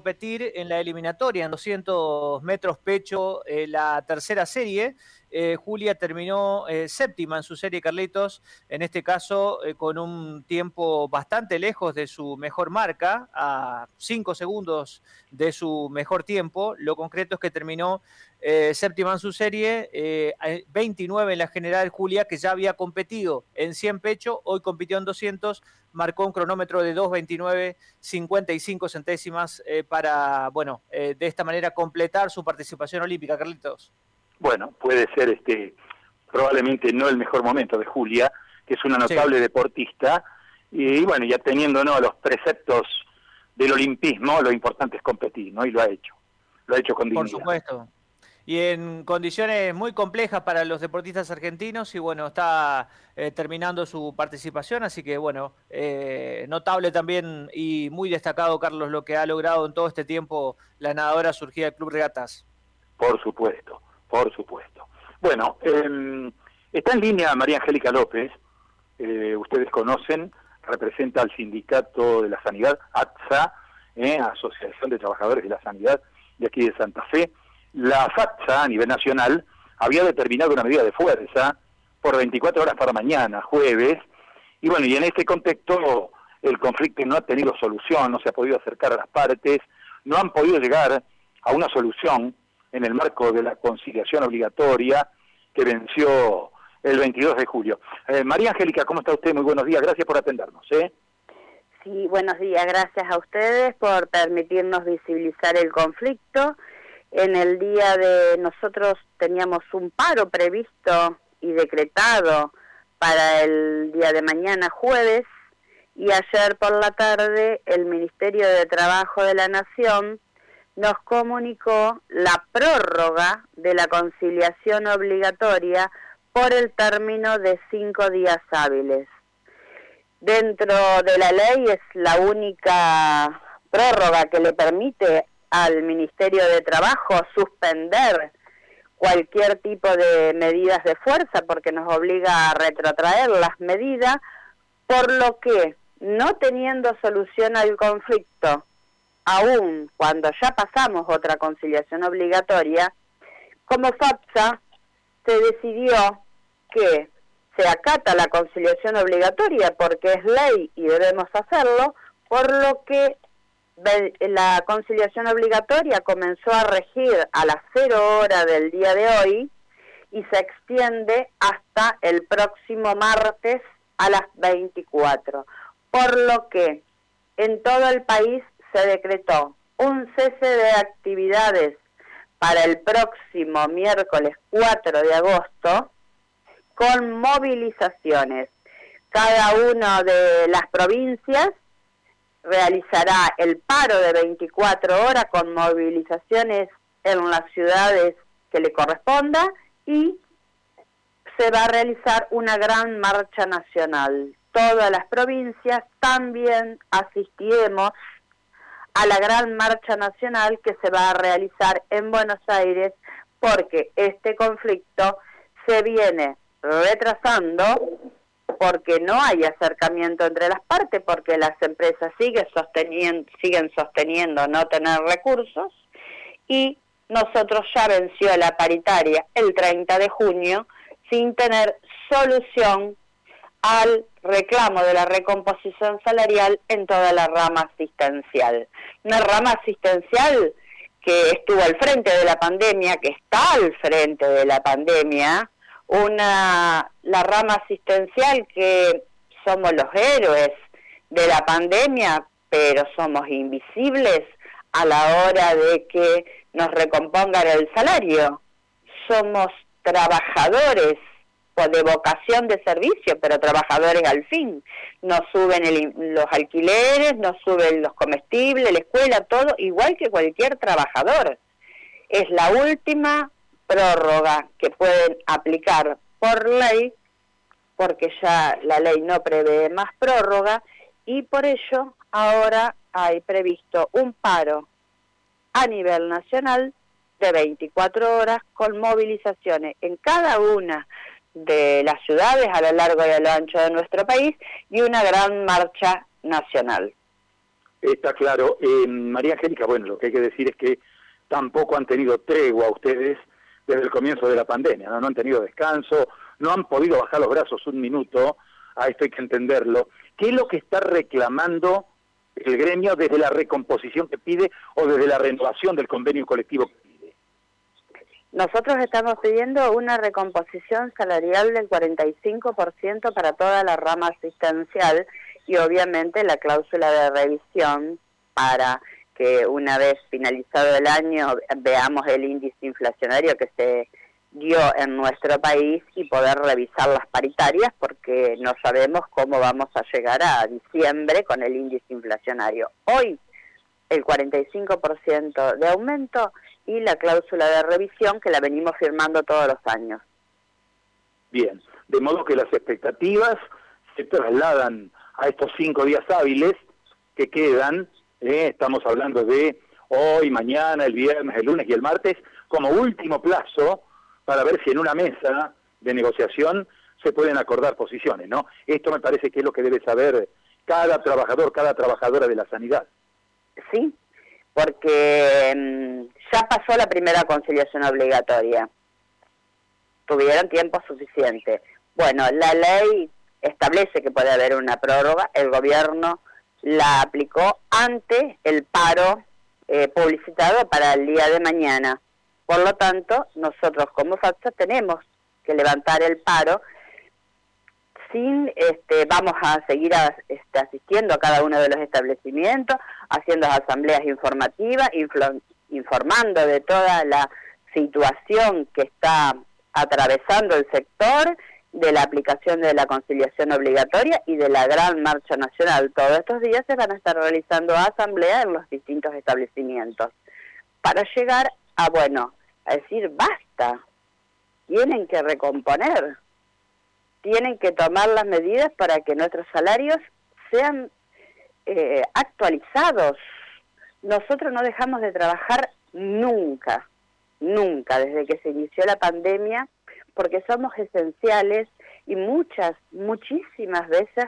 competir en la eliminatoria en 200 metros pecho, eh, la tercera serie. Eh, Julia terminó eh, séptima en su serie Carlitos, en este caso con un tiempo bastante lejos de su mejor marca, a 5 segundos de su mejor tiempo. Lo concreto es que terminó séptima en su serie, 29 en la general Julia, que ya había competido en 100 pecho, hoy compitió en 200, marcó un cronómetro de 2.29, 55 centésimas para, bueno, de esta manera completar su participación olímpica, Carlitos bueno, puede ser este probablemente no el mejor momento de Julia, que es una notable deportista, y, bueno, ya teniendo ¿no? los preceptos del olimpismo, lo importante es competir, ¿no? Y lo ha hecho, lo ha hecho con dignidad. Por supuesto. Y en condiciones muy complejas para los deportistas argentinos, y bueno, está eh, terminando su participación, así que bueno, eh, notable también y muy destacado, Carlos, lo que ha logrado en todo este tiempo la nadadora surgida del Club Regatas. Por supuesto. Por supuesto. Bueno, em, está en línea María Angélica López, eh, ustedes conocen, representa al Sindicato de la Sanidad, ATSA, eh, Asociación de Trabajadores de la Sanidad de aquí de Santa Fe. La FATSA a nivel nacional había determinado una medida de fuerza por 24 horas para mañana, jueves, y bueno, y en este contexto el conflicto no ha tenido solución, no se ha podido acercar a las partes, no han podido llegar a una solución en el marco de la conciliación obligatoria que venció el 22 de julio. Eh, María Angélica, ¿cómo está usted? Muy buenos días, gracias por atendernos. ¿eh? Sí, buenos días, gracias a ustedes por permitirnos visibilizar el conflicto. En el día de nosotros teníamos un paro previsto y decretado para el día de mañana jueves y ayer por la tarde el Ministerio de Trabajo de la Nación nos comunicó la prórroga de la conciliación obligatoria por el término de cinco días hábiles. Dentro de la ley es la única prórroga que le permite al Ministerio de Trabajo suspender cualquier tipo de medidas de fuerza porque nos obliga a retrotraer las medidas, por lo que no teniendo solución al conflicto aún cuando ya pasamos otra conciliación obligatoria, como FAPSA se decidió que se acata la conciliación obligatoria porque es ley y debemos hacerlo, por lo que la conciliación obligatoria comenzó a regir a las cero hora del día de hoy y se extiende hasta el próximo martes a las 24. Por lo que en todo el país se decretó un cese de actividades para el próximo miércoles 4 de agosto con movilizaciones. Cada una de las provincias realizará el paro de 24 horas con movilizaciones en las ciudades que le corresponda y se va a realizar una gran marcha nacional. Todas las provincias también asistiremos a la gran marcha nacional que se va a realizar en Buenos Aires porque este conflicto se viene retrasando porque no hay acercamiento entre las partes, porque las empresas siguen sosteniendo, siguen sosteniendo no tener recursos y nosotros ya venció la paritaria el 30 de junio sin tener solución al reclamo de la recomposición salarial en toda la rama asistencial. Una rama asistencial que estuvo al frente de la pandemia, que está al frente de la pandemia, una la rama asistencial que somos los héroes de la pandemia, pero somos invisibles a la hora de que nos recompongan el salario. Somos trabajadores de vocación de servicio, pero trabajadores al fin. Nos suben los alquileres, nos suben los comestibles, la escuela, todo, igual que cualquier trabajador. Es la última prórroga que pueden aplicar por ley, porque ya la ley no prevé más prórroga, y por ello ahora hay previsto un paro a nivel nacional de 24 horas con movilizaciones en cada una de las ciudades a lo largo y a lo ancho de nuestro país y una gran marcha nacional. Está claro. Eh, María Angélica, bueno, lo que hay que decir es que tampoco han tenido tregua ustedes desde el comienzo de la pandemia, ¿no? han tenido descanso, no han podido bajar los brazos un minuto, a esto hay que entenderlo. ¿Qué es lo que está reclamando el gremio desde la recomposición que pide o desde la renovación del convenio colectivo? Nosotros estamos pidiendo una recomposición salarial del 45% para toda la rama asistencial y obviamente la cláusula de revisión para que una vez finalizado el año veamos el índice inflacionario que se dio en nuestro país y poder revisar las paritarias porque no sabemos cómo vamos a llegar a diciembre con el índice inflacionario. Hoy el 45% de aumento y la cláusula de revisión que la venimos firmando todos los años. Bien, de modo que las expectativas se trasladan a estos cinco días hábiles que quedan, eh, estamos hablando de hoy, mañana, el viernes, el lunes y el martes, como último plazo para ver si en una mesa de negociación se pueden acordar posiciones, ¿no? Esto me parece que es lo que debe saber cada trabajador, cada trabajadora de la sanidad. Sí, porque mm, ya pasó la primera conciliación obligatoria. Tuvieron tiempo suficiente. Bueno, la ley establece que puede haber una prórroga, el gobierno la aplicó ante el paro eh, publicitado para el día de mañana. Por lo tanto, nosotros como FATSA tenemos que levantar el paro sin, este, vamos a seguir este, asistiendo a cada uno de los establecimientos, haciendo asambleas informativas, informando de toda la situación que está atravesando el sector, de la aplicación de la conciliación obligatoria y de la gran marcha nacional. Todos estos días se van a estar realizando asambleas en los distintos establecimientos para llegar a, bueno, a decir, basta, tienen que recomponer, tienen que tomar las medidas para que nuestros salarios sean eh, actualizados. Nosotros no dejamos de trabajar nunca, nunca, desde que se inició la pandemia, porque somos esenciales y muchas, muchísimas veces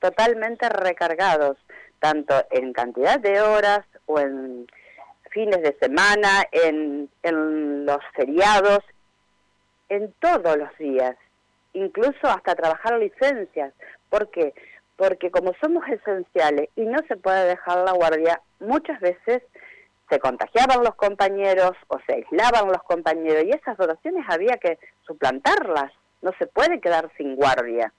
totalmente recargados, tanto en cantidad de horas o en fines de semana, en, en los feriados, en todos los días, incluso hasta trabajar licencias. ¿Por qué? Porque como somos esenciales y no se puede dejar la guardia, muchas veces se contagiaban los compañeros o se aislaban los compañeros y esas dotaciones había que suplantarlas, no se puede quedar sin guardia.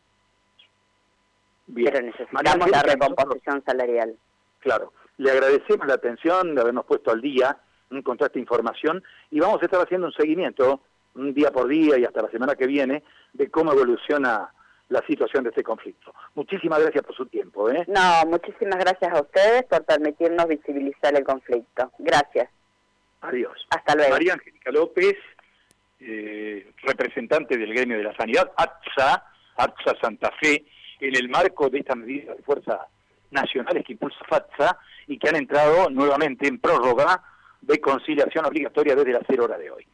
Pero necesitamos la recomposición salarial. Claro. Le agradecemos la atención de habernos puesto al día con toda esta información y vamos a estar haciendo un seguimiento un día por día y hasta la semana que viene de cómo evoluciona la situación de este conflicto. Muchísimas gracias por su tiempo. ¿eh? No, muchísimas gracias a ustedes por permitirnos visibilizar el conflicto. Gracias. Adiós. Hasta luego. María Angélica López, eh, representante del gremio de la sanidad, ATSA, ATSA Santa Fe, en el marco de esta medida de fuerza nacionales que impulsa FATSA y que han entrado nuevamente en prórroga de conciliación obligatoria desde la cero hora de hoy.